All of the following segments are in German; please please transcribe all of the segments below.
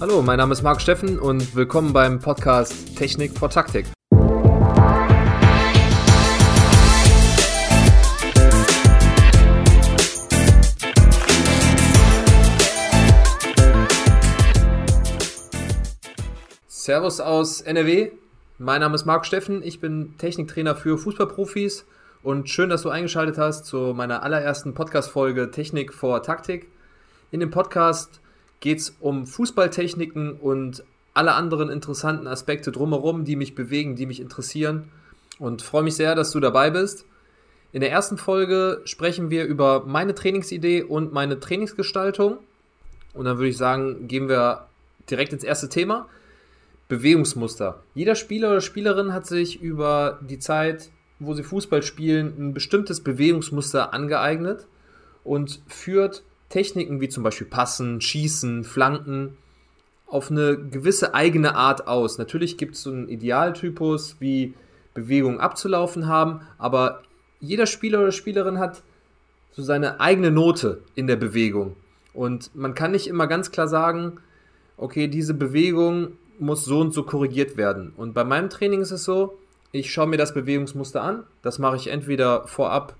Hallo, mein Name ist Marc Steffen und willkommen beim Podcast Technik vor Taktik. Servus aus NRW. Mein Name ist Marc Steffen. Ich bin Techniktrainer für Fußballprofis und schön, dass du eingeschaltet hast zu meiner allerersten Podcast-Folge Technik vor Taktik. In dem Podcast geht es um Fußballtechniken und alle anderen interessanten Aspekte drumherum, die mich bewegen, die mich interessieren. Und freue mich sehr, dass du dabei bist. In der ersten Folge sprechen wir über meine Trainingsidee und meine Trainingsgestaltung. Und dann würde ich sagen, gehen wir direkt ins erste Thema. Bewegungsmuster. Jeder Spieler oder Spielerin hat sich über die Zeit, wo sie Fußball spielen, ein bestimmtes Bewegungsmuster angeeignet und führt Techniken wie zum Beispiel Passen, Schießen, Flanken auf eine gewisse eigene Art aus. Natürlich gibt es so einen Idealtypus, wie Bewegungen abzulaufen haben, aber jeder Spieler oder Spielerin hat so seine eigene Note in der Bewegung. Und man kann nicht immer ganz klar sagen, okay, diese Bewegung muss so und so korrigiert werden. Und bei meinem Training ist es so, ich schaue mir das Bewegungsmuster an. Das mache ich entweder vorab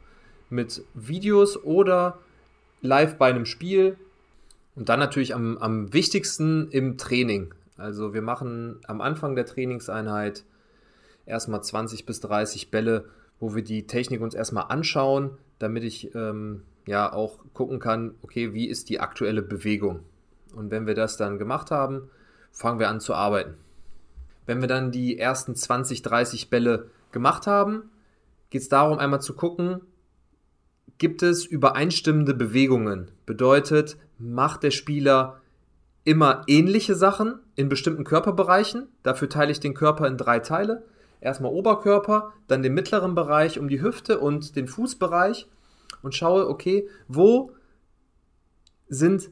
mit Videos oder live bei einem Spiel und dann natürlich am, am wichtigsten im Training. Also wir machen am Anfang der Trainingseinheit erstmal 20 bis 30 Bälle, wo wir die Technik uns erstmal anschauen, damit ich ähm, ja auch gucken kann, okay, wie ist die aktuelle Bewegung. Und wenn wir das dann gemacht haben, fangen wir an zu arbeiten. Wenn wir dann die ersten 20, 30 Bälle gemacht haben, geht es darum, einmal zu gucken, gibt es übereinstimmende Bewegungen. Bedeutet, macht der Spieler immer ähnliche Sachen in bestimmten Körperbereichen. Dafür teile ich den Körper in drei Teile. Erstmal Oberkörper, dann den mittleren Bereich um die Hüfte und den Fußbereich und schaue, okay, wo sind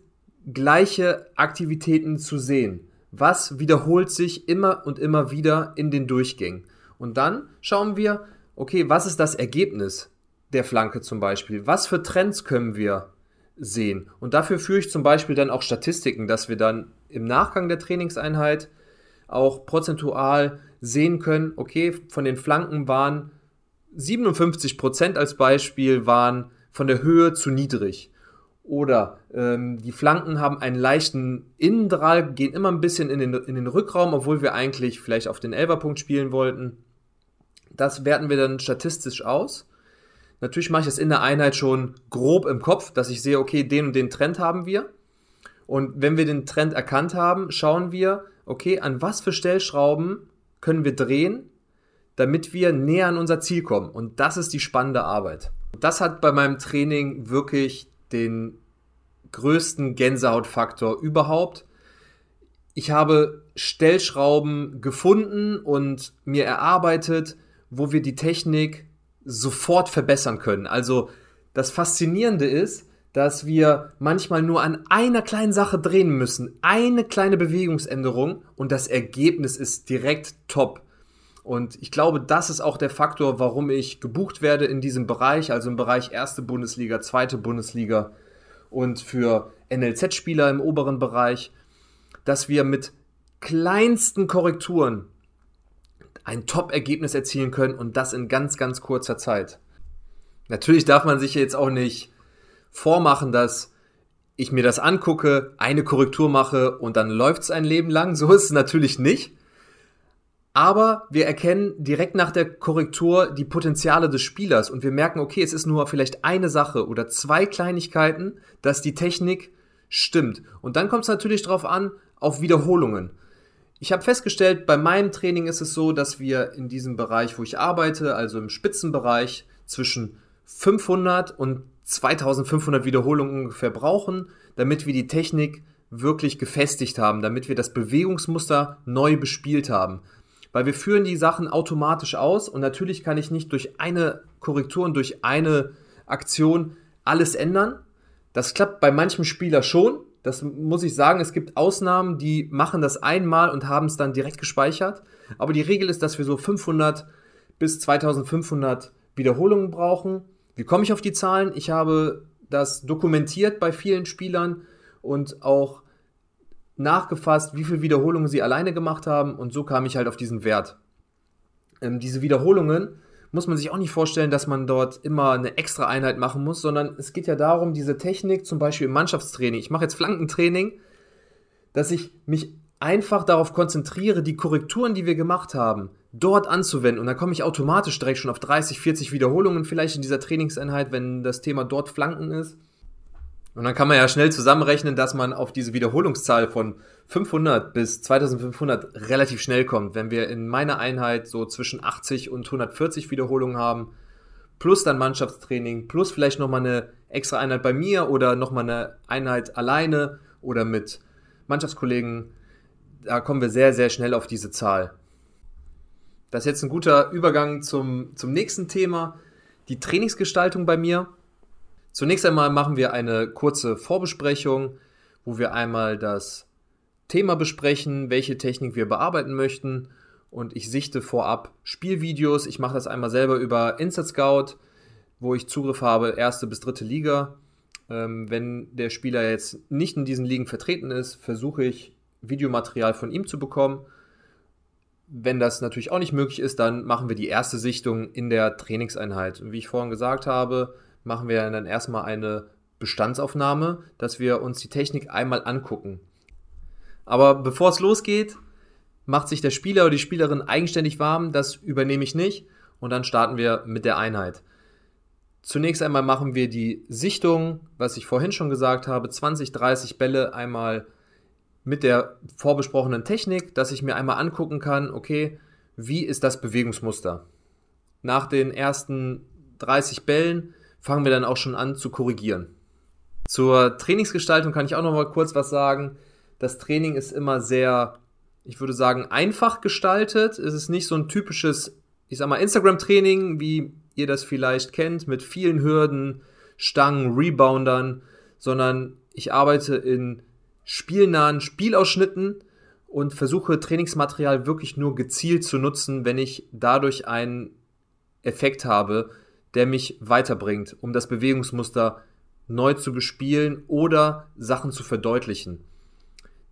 gleiche Aktivitäten zu sehen? Was wiederholt sich immer und immer wieder in den Durchgängen? Und dann schauen wir, okay, was ist das Ergebnis? Der Flanke zum Beispiel? Was für Trends können wir sehen? Und dafür führe ich zum Beispiel dann auch Statistiken, dass wir dann im Nachgang der Trainingseinheit auch prozentual sehen können, okay, von den Flanken waren 57 Prozent als Beispiel waren von der Höhe zu niedrig. Oder ähm, die Flanken haben einen leichten Innendrall, gehen immer ein bisschen in den, in den Rückraum, obwohl wir eigentlich vielleicht auf den Elberpunkt spielen wollten. Das werten wir dann statistisch aus. Natürlich mache ich das in der Einheit schon grob im Kopf, dass ich sehe, okay, den und den Trend haben wir. Und wenn wir den Trend erkannt haben, schauen wir, okay, an was für Stellschrauben können wir drehen, damit wir näher an unser Ziel kommen. Und das ist die spannende Arbeit. Das hat bei meinem Training wirklich den größten Gänsehautfaktor überhaupt. Ich habe Stellschrauben gefunden und mir erarbeitet, wo wir die Technik sofort verbessern können. Also das Faszinierende ist, dass wir manchmal nur an einer kleinen Sache drehen müssen, eine kleine Bewegungsänderung und das Ergebnis ist direkt top. Und ich glaube, das ist auch der Faktor, warum ich gebucht werde in diesem Bereich, also im Bereich erste Bundesliga, zweite Bundesliga und für NLZ-Spieler im oberen Bereich, dass wir mit kleinsten Korrekturen ein Top-Ergebnis erzielen können und das in ganz, ganz kurzer Zeit. Natürlich darf man sich jetzt auch nicht vormachen, dass ich mir das angucke, eine Korrektur mache und dann läuft es ein Leben lang. So ist es natürlich nicht. Aber wir erkennen direkt nach der Korrektur die Potenziale des Spielers und wir merken, okay, es ist nur vielleicht eine Sache oder zwei Kleinigkeiten, dass die Technik stimmt. Und dann kommt es natürlich darauf an, auf Wiederholungen. Ich habe festgestellt, bei meinem Training ist es so, dass wir in diesem Bereich, wo ich arbeite, also im Spitzenbereich, zwischen 500 und 2500 Wiederholungen ungefähr brauchen, damit wir die Technik wirklich gefestigt haben, damit wir das Bewegungsmuster neu bespielt haben. Weil wir führen die Sachen automatisch aus und natürlich kann ich nicht durch eine Korrektur und durch eine Aktion alles ändern. Das klappt bei manchem Spieler schon, das muss ich sagen, es gibt Ausnahmen, die machen das einmal und haben es dann direkt gespeichert. Aber die Regel ist, dass wir so 500 bis 2500 Wiederholungen brauchen. Wie komme ich auf die Zahlen? Ich habe das dokumentiert bei vielen Spielern und auch nachgefasst, wie viele Wiederholungen sie alleine gemacht haben und so kam ich halt auf diesen Wert. Ähm, diese Wiederholungen muss man sich auch nicht vorstellen, dass man dort immer eine extra Einheit machen muss, sondern es geht ja darum, diese Technik zum Beispiel im Mannschaftstraining, ich mache jetzt Flankentraining, dass ich mich einfach darauf konzentriere, die Korrekturen, die wir gemacht haben, dort anzuwenden. Und dann komme ich automatisch direkt schon auf 30, 40 Wiederholungen vielleicht in dieser Trainingseinheit, wenn das Thema dort Flanken ist. Und dann kann man ja schnell zusammenrechnen, dass man auf diese Wiederholungszahl von 500 bis 2500 relativ schnell kommt. Wenn wir in meiner Einheit so zwischen 80 und 140 Wiederholungen haben, plus dann Mannschaftstraining, plus vielleicht nochmal eine extra Einheit bei mir oder nochmal eine Einheit alleine oder mit Mannschaftskollegen, da kommen wir sehr, sehr schnell auf diese Zahl. Das ist jetzt ein guter Übergang zum, zum nächsten Thema, die Trainingsgestaltung bei mir. Zunächst einmal machen wir eine kurze Vorbesprechung, wo wir einmal das Thema besprechen, welche Technik wir bearbeiten möchten und ich sichte vorab Spielvideos. Ich mache das einmal selber über Insert Scout, wo ich Zugriff habe, erste bis dritte Liga. Ähm, wenn der Spieler jetzt nicht in diesen Ligen vertreten ist, versuche ich Videomaterial von ihm zu bekommen. Wenn das natürlich auch nicht möglich ist, dann machen wir die erste Sichtung in der Trainingseinheit. Und wie ich vorhin gesagt habe, machen wir dann erstmal eine Bestandsaufnahme, dass wir uns die Technik einmal angucken. Aber bevor es losgeht, macht sich der Spieler oder die Spielerin eigenständig warm, das übernehme ich nicht und dann starten wir mit der Einheit. Zunächst einmal machen wir die Sichtung, was ich vorhin schon gesagt habe, 20, 30 Bälle einmal mit der vorbesprochenen Technik, dass ich mir einmal angucken kann, okay, wie ist das Bewegungsmuster? Nach den ersten 30 Bällen fangen wir dann auch schon an zu korrigieren. Zur Trainingsgestaltung kann ich auch noch mal kurz was sagen. Das Training ist immer sehr, ich würde sagen, einfach gestaltet. Es ist nicht so ein typisches, ich sag mal, Instagram-Training, wie ihr das vielleicht kennt, mit vielen Hürden, Stangen, Reboundern, sondern ich arbeite in spielnahen Spielausschnitten und versuche Trainingsmaterial wirklich nur gezielt zu nutzen, wenn ich dadurch einen Effekt habe, der mich weiterbringt, um das Bewegungsmuster neu zu bespielen oder Sachen zu verdeutlichen.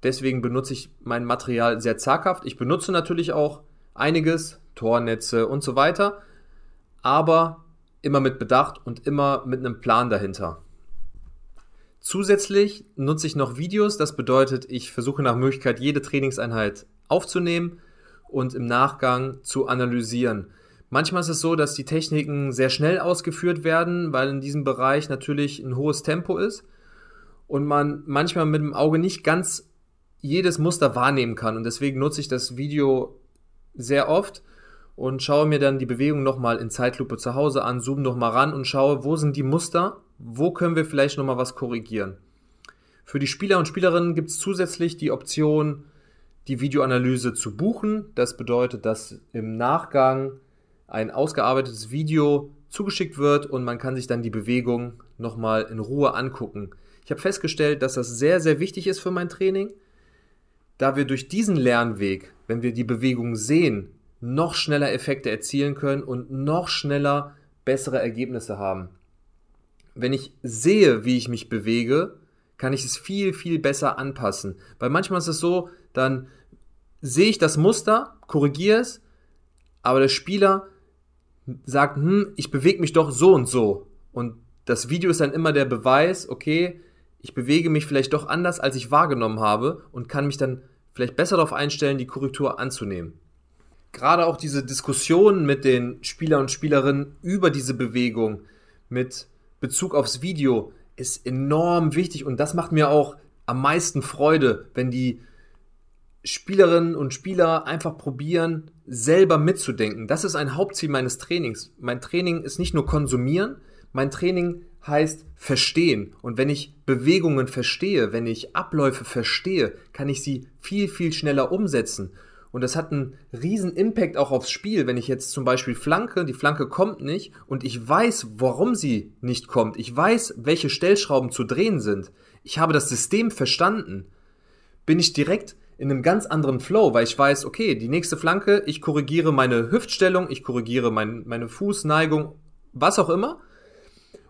Deswegen benutze ich mein Material sehr zaghaft. Ich benutze natürlich auch einiges, Tornetze und so weiter, aber immer mit Bedacht und immer mit einem Plan dahinter. Zusätzlich nutze ich noch Videos, das bedeutet, ich versuche nach Möglichkeit jede Trainingseinheit aufzunehmen und im Nachgang zu analysieren. Manchmal ist es so, dass die Techniken sehr schnell ausgeführt werden, weil in diesem Bereich natürlich ein hohes Tempo ist und man manchmal mit dem Auge nicht ganz jedes Muster wahrnehmen kann. Und deswegen nutze ich das Video sehr oft und schaue mir dann die Bewegung nochmal in Zeitlupe zu Hause an, zoome nochmal ran und schaue, wo sind die Muster, wo können wir vielleicht nochmal was korrigieren. Für die Spieler und Spielerinnen gibt es zusätzlich die Option, die Videoanalyse zu buchen. Das bedeutet, dass im Nachgang ein ausgearbeitetes Video zugeschickt wird und man kann sich dann die Bewegung nochmal in Ruhe angucken. Ich habe festgestellt, dass das sehr, sehr wichtig ist für mein Training, da wir durch diesen Lernweg, wenn wir die Bewegung sehen, noch schneller Effekte erzielen können und noch schneller bessere Ergebnisse haben. Wenn ich sehe, wie ich mich bewege, kann ich es viel, viel besser anpassen. Weil manchmal ist es so, dann sehe ich das Muster, korrigiere es, aber der Spieler sagt, hm, ich bewege mich doch so und so. Und das Video ist dann immer der Beweis, okay, ich bewege mich vielleicht doch anders, als ich wahrgenommen habe und kann mich dann vielleicht besser darauf einstellen, die Korrektur anzunehmen. Gerade auch diese Diskussion mit den Spieler und Spielerinnen über diese Bewegung mit Bezug aufs Video ist enorm wichtig und das macht mir auch am meisten Freude, wenn die Spielerinnen und Spieler einfach probieren, selber mitzudenken. Das ist ein Hauptziel meines Trainings. Mein Training ist nicht nur konsumieren, mein Training heißt verstehen. Und wenn ich Bewegungen verstehe, wenn ich Abläufe verstehe, kann ich sie viel, viel schneller umsetzen. Und das hat einen riesen Impact auch aufs Spiel. Wenn ich jetzt zum Beispiel flanke, die Flanke kommt nicht und ich weiß, warum sie nicht kommt. Ich weiß, welche Stellschrauben zu drehen sind. Ich habe das System verstanden. Bin ich direkt in einem ganz anderen Flow, weil ich weiß, okay, die nächste Flanke, ich korrigiere meine Hüftstellung, ich korrigiere mein, meine Fußneigung, was auch immer.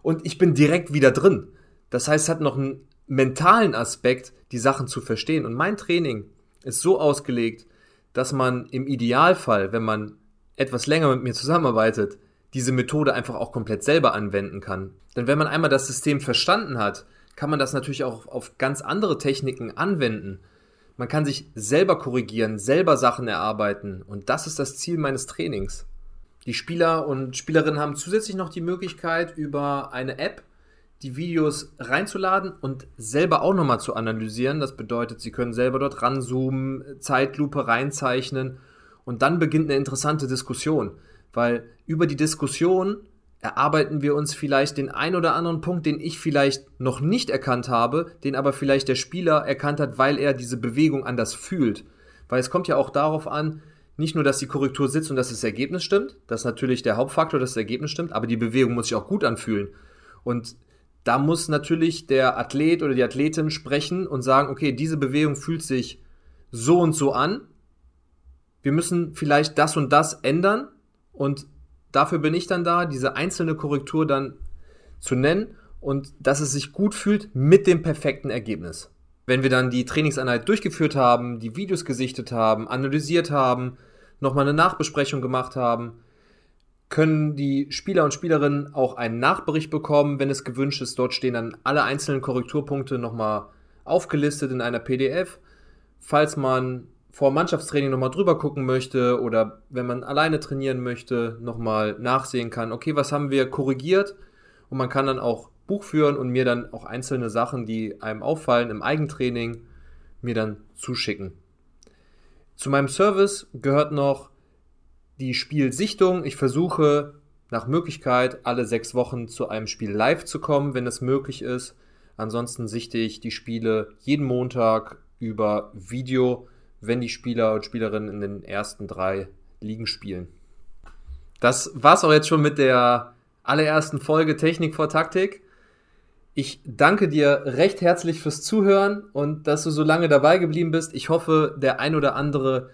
Und ich bin direkt wieder drin. Das heißt, es hat noch einen mentalen Aspekt, die Sachen zu verstehen. Und mein Training ist so ausgelegt, dass man im Idealfall, wenn man etwas länger mit mir zusammenarbeitet, diese Methode einfach auch komplett selber anwenden kann. Denn wenn man einmal das System verstanden hat, kann man das natürlich auch auf ganz andere Techniken anwenden. Man kann sich selber korrigieren, selber Sachen erarbeiten und das ist das Ziel meines Trainings. Die Spieler und Spielerinnen haben zusätzlich noch die Möglichkeit, über eine App die Videos reinzuladen und selber auch nochmal zu analysieren. Das bedeutet, sie können selber dort ranzoomen, Zeitlupe reinzeichnen und dann beginnt eine interessante Diskussion, weil über die Diskussion erarbeiten wir uns vielleicht den ein oder anderen Punkt, den ich vielleicht noch nicht erkannt habe, den aber vielleicht der Spieler erkannt hat, weil er diese Bewegung anders fühlt. Weil es kommt ja auch darauf an, nicht nur, dass die Korrektur sitzt und dass das Ergebnis stimmt, das ist natürlich der Hauptfaktor, dass das Ergebnis stimmt, aber die Bewegung muss sich auch gut anfühlen. Und da muss natürlich der Athlet oder die Athletin sprechen und sagen, okay, diese Bewegung fühlt sich so und so an. Wir müssen vielleicht das und das ändern und dafür bin ich dann da, diese einzelne Korrektur dann zu nennen und dass es sich gut fühlt mit dem perfekten Ergebnis. Wenn wir dann die Trainingseinheit durchgeführt haben, die Videos gesichtet haben, analysiert haben, nochmal eine Nachbesprechung gemacht haben, können die Spieler und Spielerinnen auch einen Nachbericht bekommen, wenn es gewünscht ist. Dort stehen dann alle einzelnen Korrekturpunkte nochmal aufgelistet in einer PDF. Falls man vor Mannschaftstraining nochmal drüber gucken möchte oder wenn man alleine trainieren möchte, nochmal nachsehen kann, okay, was haben wir korrigiert? Und man kann dann auch Buch führen und mir dann auch einzelne Sachen, die einem auffallen im Eigentraining, mir dann zuschicken. Zu meinem Service gehört noch die Spielsichtung. Ich versuche nach Möglichkeit alle sechs Wochen zu einem Spiel live zu kommen, wenn es möglich ist. Ansonsten sichte ich die Spiele jeden Montag über Video, wenn die Spieler und Spielerinnen in den ersten drei Ligen spielen. Das war's auch jetzt schon mit der allerersten Folge Technik vor Taktik. Ich danke dir recht herzlich fürs Zuhören und dass du so lange dabei geblieben bist. Ich hoffe, der ein oder andere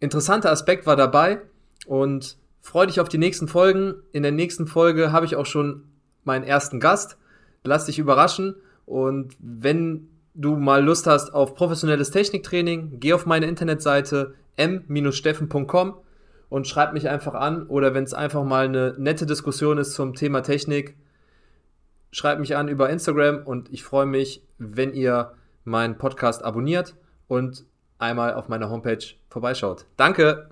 interessanter Aspekt war dabei und freue dich auf die nächsten Folgen. In der nächsten Folge habe ich auch schon meinen ersten Gast. Lass dich überraschen und wenn du mal Lust hast auf professionelles Techniktraining, geh auf meine Internetseite m-steffen.com und schreib mich einfach an oder wenn es einfach mal eine nette Diskussion ist zum Thema Technik, schreib mich an über Instagram und ich freue mich, wenn ihr meinen Podcast abonniert und einmal auf meiner Homepage vorbeischaut. Danke!